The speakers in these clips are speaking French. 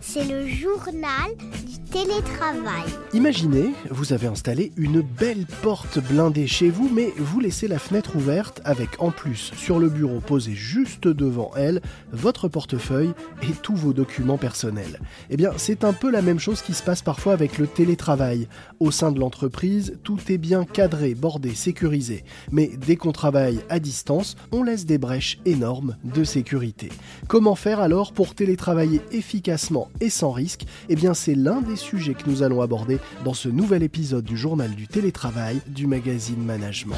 C'est le journal télétravail. Imaginez, vous avez installé une belle porte blindée chez vous, mais vous laissez la fenêtre ouverte avec en plus sur le bureau posé juste devant elle votre portefeuille et tous vos documents personnels. Eh bien, c'est un peu la même chose qui se passe parfois avec le télétravail. Au sein de l'entreprise, tout est bien cadré, bordé, sécurisé. Mais dès qu'on travaille à distance, on laisse des brèches énormes de sécurité. Comment faire alors pour télétravailler efficacement et sans risque? Eh bien, c'est l'un des sujets que nous allons aborder dans ce nouvel épisode du journal du télétravail du magazine Management.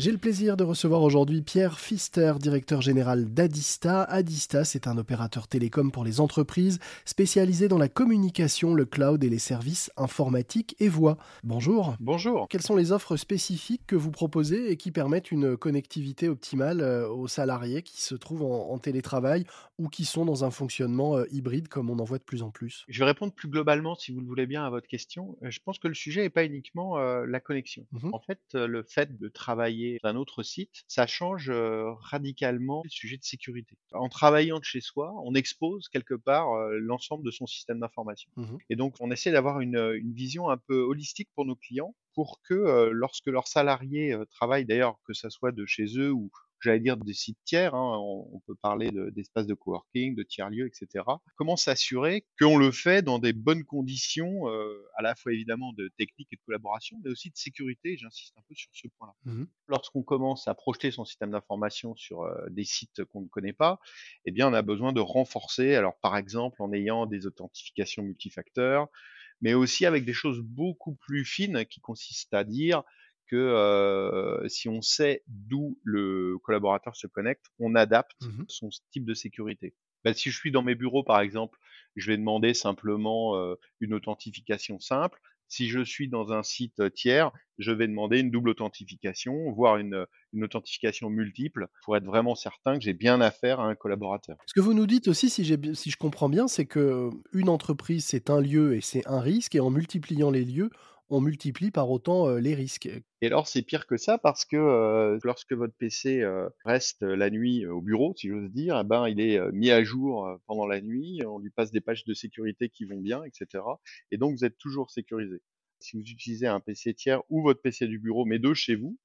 J'ai le plaisir de recevoir aujourd'hui Pierre Pfister, directeur général d'Adista. Adista, c'est un opérateur télécom pour les entreprises spécialisé dans la communication, le cloud et les services informatiques et voix. Bonjour. Bonjour. Quelles sont les offres spécifiques que vous proposez et qui permettent une connectivité optimale euh, aux salariés qui se trouvent en, en télétravail ou qui sont dans un fonctionnement euh, hybride comme on en voit de plus en plus? Je vais répondre plus globalement, si vous le voulez bien, à votre question. Je pense que le sujet n'est pas uniquement euh, la connexion. Mhm. En fait, le fait de travailler d'un autre site, ça change radicalement le sujet de sécurité. En travaillant de chez soi, on expose quelque part l'ensemble de son système d'information. Mhm. Et donc, on essaie d'avoir une, une vision un peu holistique pour nos clients pour que euh, lorsque leurs salariés euh, travaillent, d'ailleurs, que ça soit de chez eux ou j'allais dire des sites tiers, hein, on, on peut parler de- d'espaces de, coworking, de tiers-lieux, etc. Comment s'assurer qu'on le fait dans des bonnes conditions, euh, à la fois évidemment de technique et de collaboration, mais aussi de sécurité, j'insiste un peu sur ce point-là. Mhm. Lorsqu'on commence à projeter son système d'information sur euh, des sites qu'on ne connaît pas, eh bien on a besoin de renforcer, alors par exemple en ayant des authentifications multifacteurs, mais aussi avec des choses beaucoup plus fines qui consistent à dire que euh, si on sait d'où le collaborateur se connecte, on adapte Mhm. son type de sécurité. Ben, si je suis dans mes bureaux, par exemple, je vais demander simplement euh, une authentification simple. Si je suis dans un site tiers, je vais demander une double authentification, voire une, une authentification multiple, pour être vraiment certain que j'ai bien affaire à un collaborateur. Ce que vous nous dites aussi, si, si je comprends bien, c'est que une entreprise, c'est un lieu et c'est un risque, et en multipliant les lieux, on multiplie par autant les risques. Et alors, c'est pire que ça parce que lorsque votre PC reste la nuit au bureau, si j'ose dire, eh ben, il est mis à jour pendant la nuit, on lui passe des pages de sécurité qui vont bien, etc. Et donc, vous êtes toujours sécurisé. Si vous utilisez un PC tiers ou votre PC du bureau, mais de chez vous,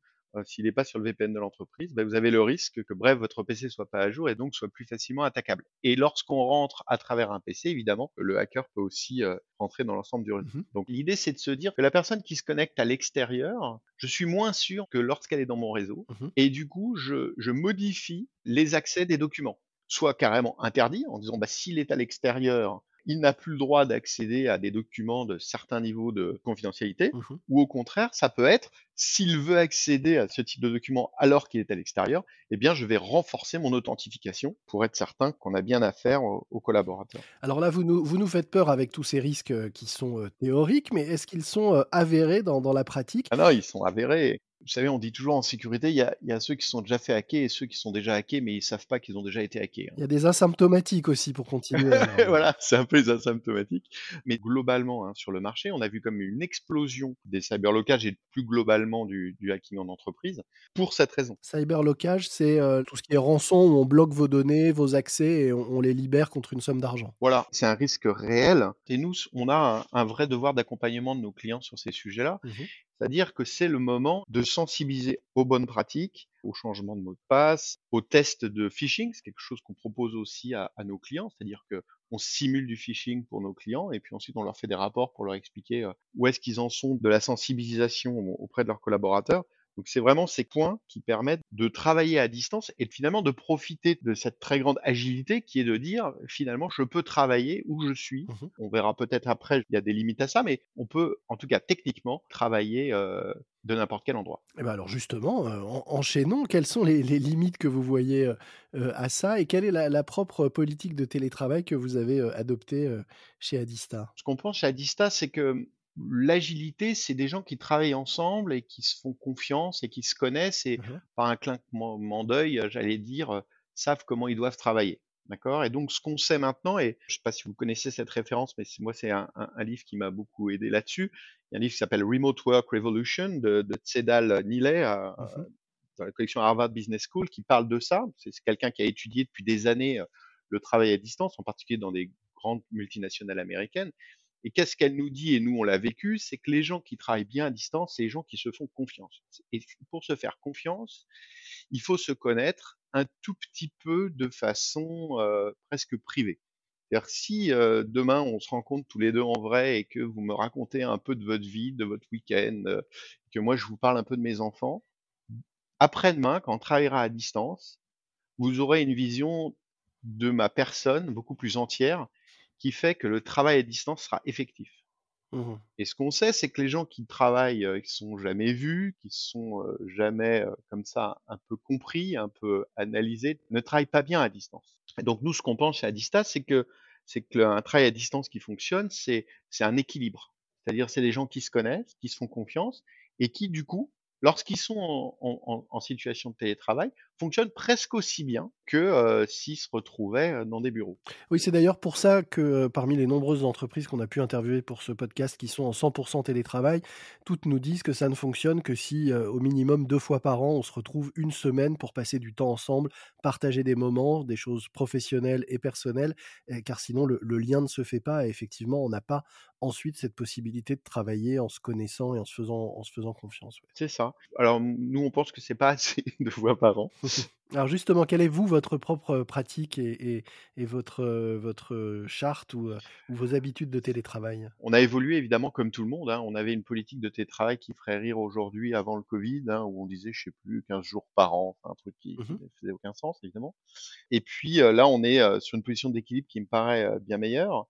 s'il n'est pas sur le VPN de l'entreprise, ben, vous avez le risque que, bref, votre PC soit pas à jour et donc soit plus facilement attaquable. Et lorsqu'on rentre à travers un PC, évidemment, le hacker peut aussi euh, rentrer dans l'ensemble du réseau. Mhm. Donc l'idée, c'est de se dire que la personne qui se connecte à l'extérieur, je suis moins sûr que lorsqu'elle est dans mon réseau. Mhm. Et du coup, je, je modifie les accès des documents. Soit carrément interdit en disant, bah, s'il est à l'extérieur, il n'a plus le droit d'accéder à des documents de certains niveaux de confidentialité. Mhm. Ou au contraire, ça peut être, s'il veut accéder à ce type de document alors qu'il est à l'extérieur, eh bien, je vais renforcer mon authentification pour être certain qu'on a bien affaire au, au collaborateur. Alors là, vous nous, vous nous faites peur avec tous ces risques euh, qui sont euh, théoriques, mais est-ce qu'ils sont euh, avérés dans, dans la pratique? Ah non, ils sont avérés. Vous savez, on dit toujours en sécurité, il y a, il y a ceux qui sont déjà fait hacker et ceux qui sont déjà hackés, mais ils savent pas qu'ils ont déjà été hackés. hein. Il y a des asymptomatiques aussi pour continuer. alors. voilà, c'est un peu les asymptomatiques. Mais globalement, hein, sur le marché, on a vu comme une explosion des cyberlocages et plus globalement du, du hacking en entreprise pour cette raison. Cyberlocage, c'est euh, tout ce qui est rançon, où on bloque vos données, vos accès et on, on les libère contre une somme d'argent. Voilà, c'est un risque réel. Et nous, on a un, un vrai devoir d'accompagnement de nos clients sur ces sujets-là. Mhm. C'est-à-dire que c'est le moment de sensibiliser aux bonnes pratiques, au changement de mot de passe, aux tests de phishing. C'est quelque chose qu'on propose aussi à, à nos clients. C'est-à-dire que on simule du phishing pour nos clients et puis ensuite on leur fait des rapports pour leur expliquer euh, où est-ce qu'ils en sont de la sensibilisation auprès de leurs collaborateurs. Donc c'est vraiment ces points qui permettent de travailler à distance et finalement de profiter de cette très grande agilité qui est de dire finalement je peux travailler où je suis. Mhm. On verra peut-être après, il y a des limites à ça, mais on peut en tout cas techniquement travailler euh, de n'importe quel endroit. Eh ben alors justement, euh, en- enchaînons, quelles sont les, les limites que vous voyez euh, à ça et quelle est la, la propre politique de télétravail que vous avez adoptée chez Adista? Ce qu'on pense chez Adista, c'est que l'agilité, c'est des gens qui travaillent ensemble et qui se font confiance et qui se connaissent et Mhm. par un clincement d'œil, euh, j'allais dire, euh, savent comment ils doivent travailler. D'accord? Et donc, ce qu'on sait maintenant, et je ne sais pas si vous connaissez cette référence, mais moi, c'est un, un- un livre qui m'a beaucoup aidé là-dessus. Il y a un livre qui s'appelle Remote Work Revolution de, de Tsedal Nilay, euh, Mhm. dans la collection Harvard Business School qui parle de ça. C'est quelqu'un qui a étudié depuis des années le travail à distance, en particulier dans des grandes multinationales américaines. Et qu'est-ce qu'elle nous dit, et nous on l'a vécu, c'est que les gens qui travaillent bien à distance, c'est les gens qui se font confiance. Et pour se faire confiance, il faut se connaître un tout petit peu de façon euh, presque privée. C'est-à-dire si euh, demain on se rencontre tous les deux en vrai et que vous me racontez un peu de votre vie, de votre week-end, euh, que moi je vous parle un peu de mes enfants, après-demain, quand on travaillera à distance, vous aurez une vision de ma personne beaucoup plus entière qui fait que le travail à distance sera effectif. Mmh et ce qu'on sait, c'est que les gens qui travaillent, euh, qui sont jamais vus, qui sont euh, jamais euh, comme ça un peu compris, un peu analysés, ne travaillent pas bien à distance. Et donc nous, ce qu'on pense à distance, c'est que c'est qu'un travail à distance qui fonctionne, c'est c'est un équilibre. C'est-à-dire, c'est des gens qui se connaissent, qui se font confiance et qui, du coup, lorsqu'ils sont en, situation de télétravail, fonctionnent presque aussi bien que euh, s'ils se retrouvaient euh, dans des bureaux. Oui, c'est d'ailleurs pour ça que euh, parmi les nombreuses entreprises qu'on a pu interviewer pour ce podcast qui sont en 100% télétravail, toutes nous disent que ça ne fonctionne que si au minimum deux fois par an, on se retrouve une semaine pour passer du temps ensemble, partager des moments, des choses professionnelles et personnelles, car sinon le, lien ne se fait pas et effectivement on n'a pas ensuite cette possibilité de travailler en se connaissant et en se faisant, en se faisant confiance. C'est ça. Alors nous on pense que c'est pas assez de fois par an. Alors justement, quelle est vous votre propre pratique et, votre, votre charte ou, vos habitudes de télétravail? On a évolué évidemment comme tout le monde. Hein. On avait une politique de télétravail qui ferait rire aujourd'hui avant le Covid, hein, où on disait, je sais plus, 15 jours par an, un truc qui, mmh ne faisait aucun sens évidemment. Et puis là, on est sur une position d'équilibre qui me paraît bien meilleure.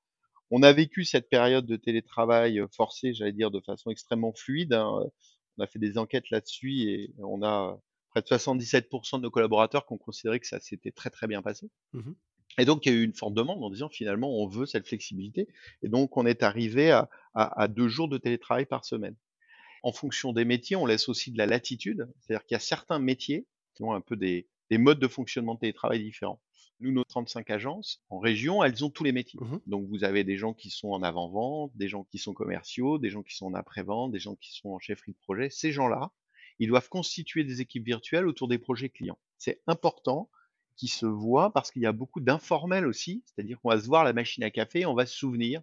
On a vécu cette période de télétravail forcé, j'allais dire, de façon extrêmement fluide. Hein. On a fait des enquêtes là-dessus et on a près de 77% de nos collaborateurs qui ont considéré que ça s'était très très bien passé. Mmh et donc, il y a eu une forte demande en disant finalement, on veut cette flexibilité. Et donc, on est arrivé à, deux jours de télétravail par semaine. En fonction des métiers, on laisse aussi de la latitude. C'est-à-dire qu'il y a certains métiers qui ont un peu des, modes de fonctionnement de télétravail différents. Nous, nos 35 agences en région, elles ont tous les métiers. Mmh donc, vous avez des gens qui sont en avant-vente, des gens qui sont commerciaux, des gens qui sont en après-vente, des gens qui sont en chefferie de projet. Ces gens-là, ils doivent constituer des équipes virtuelles autour des projets clients. C'est important qu'ils se voient parce qu'il y a beaucoup d'informels aussi, c'est-à-dire qu'on va se voir la machine à café, on va se souvenir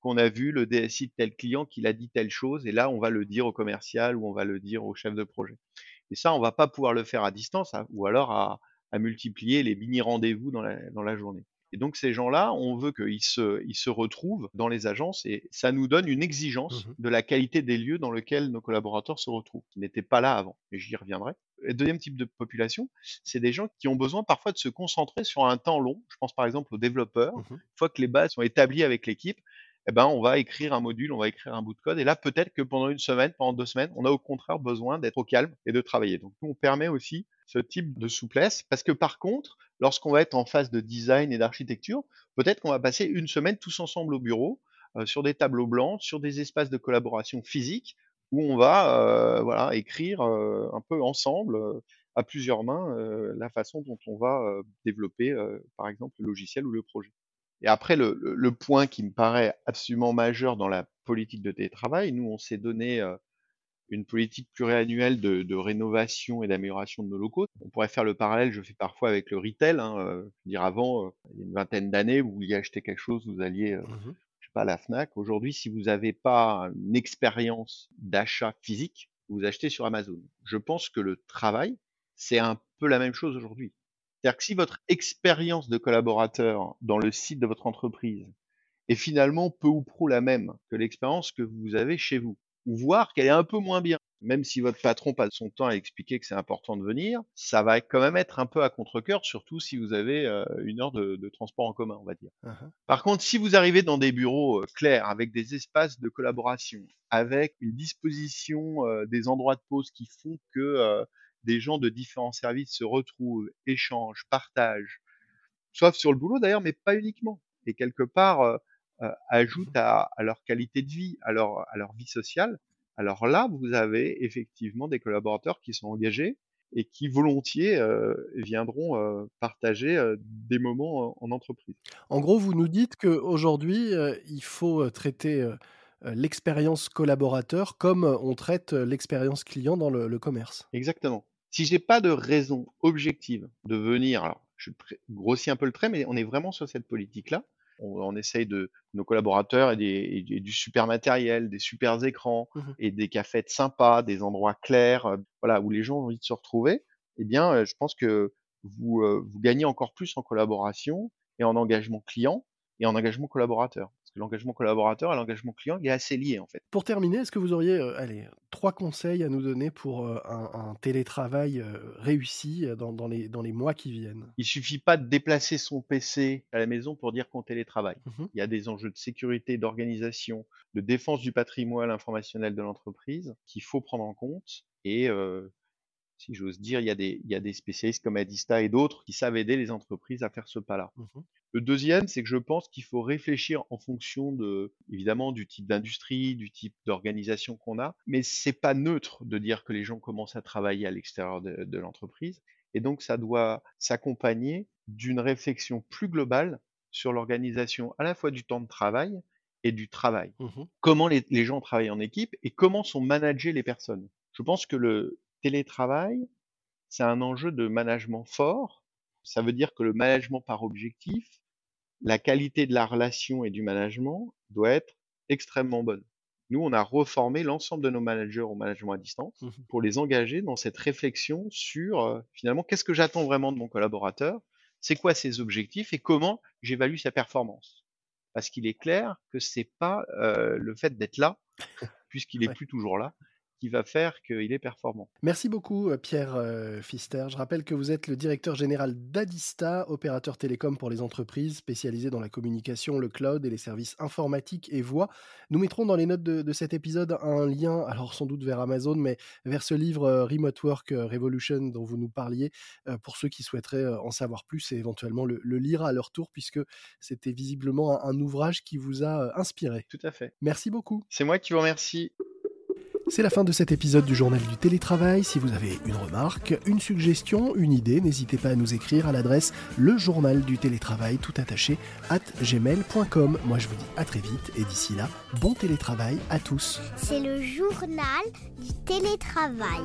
qu'on a vu le DSI de tel client qu'il a dit telle chose, et là on va le dire au commercial ou on va le dire au chef de projet. Et ça, on va pas pouvoir le faire à distance, hein, ou alors à, multiplier les mini rendez-vous dans la journée. Et donc ces gens-là, on veut qu'ils se, ils se retrouvent dans les agences et ça nous donne une exigence mmh de la qualité des lieux dans lesquels nos collaborateurs se retrouvent, qui n'étaient pas là avant. Et j'y reviendrai. Et deuxième type de population, c'est des gens qui ont besoin parfois de se concentrer sur un temps long. Je pense par exemple aux développeurs. Mmh une fois que les bases sont établies avec l'équipe, eh ben, on va écrire un module, on va écrire un bout de code. Et là, peut-être que pendant une semaine, pendant deux semaines, on a au contraire besoin d'être au calme et de travailler. Donc, on permet aussi ce type de souplesse parce que par contre, lorsqu'on va être en phase de design et d'architecture, peut-être qu'on va passer une semaine tous ensemble au bureau, euh, sur des tableaux blancs, sur des espaces de collaboration physique, où on va euh, voilà, écrire euh, un peu ensemble, à plusieurs mains, la façon dont on va développer, par exemple, le logiciel ou le projet. Et après, le, le, point qui me paraît absolument majeur dans la politique de télétravail, nous, on s'est donné une politique pluriannuelle de, de rénovation et d'amélioration de nos locaux. On pourrait faire le parallèle, je fais parfois avec le retail. Hein, euh, dire avant, euh, il y a une vingtaine d'années, vous vouliez acheter quelque chose, vous alliez, euh, mmh je sais pas, à la Fnac. Aujourd'hui, si vous n'avez pas une expérience d'achat physique, vous achetez sur Amazon. Je pense que le travail, c'est un peu la même chose aujourd'hui. C'est-à-dire que si votre expérience de collaborateur dans le site de votre entreprise est finalement peu ou prou la même que l'expérience que vous avez chez vous, ou voir qu'elle est un peu moins bien. Même si votre patron passe son temps à expliquer que c'est important de venir, ça va quand même être un peu à contre-cœur, surtout si vous avez euh, une heure de, transport en commun, on va dire. Uh-huh. Par contre, si vous arrivez dans des bureaux euh, clairs, avec des espaces de collaboration, avec une disposition euh, des endroits de pause qui font que des gens de différents services se retrouvent, échangent, partagent, sauf sur le boulot d'ailleurs, mais pas uniquement. Et quelque part, euh, ajoutent à, leur qualité de vie, à leur, à leur vie sociale, alors là, vous avez effectivement des collaborateurs qui sont engagés et qui volontiers euh, viendront euh, partager des moments en, entreprise. En gros, vous nous dites qu'aujourd'hui, il faut traiter l'expérience collaborateur comme on traite l'expérience client dans le, le commerce. Exactement. Si j'ai pas de raison objective de venir, alors je grossis un peu le trait, mais on est vraiment sur cette politique-là. On, essaye de nos collaborateurs et, des, du super matériel, des super écrans mmh et des cafés sympas, des endroits clairs, euh, voilà, où les gens ont envie de se retrouver. Eh bien, euh, je pense que vous, euh, vous gagnez encore plus en collaboration et en engagement client et en engagement collaborateur l'engagement collaborateur et l'engagement client, il est assez lié en fait. Pour terminer, est-ce que vous auriez euh, allez, trois conseils à nous donner pour euh, un, télétravail euh, réussi dans, les, dans les mois qui viennent? Il suffit pas de déplacer son PC à la maison pour dire qu'on télétravaille. Mmh il y a des enjeux de sécurité, d'organisation, de défense du patrimoine informationnel de l'entreprise qu'il faut prendre en compte et si j'ose dire, il y, a des, il y a des spécialistes comme Adista et d'autres qui savent aider les entreprises à faire ce pas-là. Mmh le deuxième, c'est que je pense qu'il faut réfléchir en fonction de, évidemment, du type d'industrie, du type d'organisation qu'on a, mais c'est pas neutre de dire que les gens commencent à travailler à l'extérieur de, l'entreprise, et donc ça doit s'accompagner d'une réflexion plus globale sur l'organisation à la fois du temps de travail et du travail. Mmh comment les, les gens travaillent en équipe et comment sont managées les personnes. Je pense que le télétravail, c'est un enjeu de management fort. Ça veut dire que le management par objectif la qualité de la relation et du management doit être extrêmement bonne. Nous, on a reformé l'ensemble de nos managers au management à distance mmh pour les engager dans cette réflexion sur euh, finalement qu'est-ce que j'attends vraiment de mon collaborateur, c'est quoi ses objectifs et comment j'évalue sa performance. Parce qu'il est clair que c'est pas euh, le fait d'être là, puisqu'il est plus toujours là, va faire qu'il est performant. Merci beaucoup euh, Pierre euh, Fister. Je rappelle que vous êtes le directeur général d'Adista, opérateur télécom pour les entreprises spécialisé dans la communication, le cloud et les services informatiques et voix. Nous mettrons dans les notes de, cet épisode un lien, alors sans doute vers Amazon, mais vers ce livre euh, Remote Work Revolution dont vous nous parliez, pour ceux qui souhaiteraient en savoir plus et éventuellement le, lire à leur tour, puisque c'était visiblement un ouvrage qui vous a inspiré. Tout à fait. Merci beaucoup. C'est moi qui vous remercie. C'est la fin de cet épisode du Journal du télétravail. Si vous avez une remarque, une suggestion, une idée, n'hésitez pas à nous écrire à l'adresse le journal du télétravail tout attaché at gmail.com. Moi je vous dis à très vite et d'ici là, bon télétravail à tous. C'est le journal du télétravail.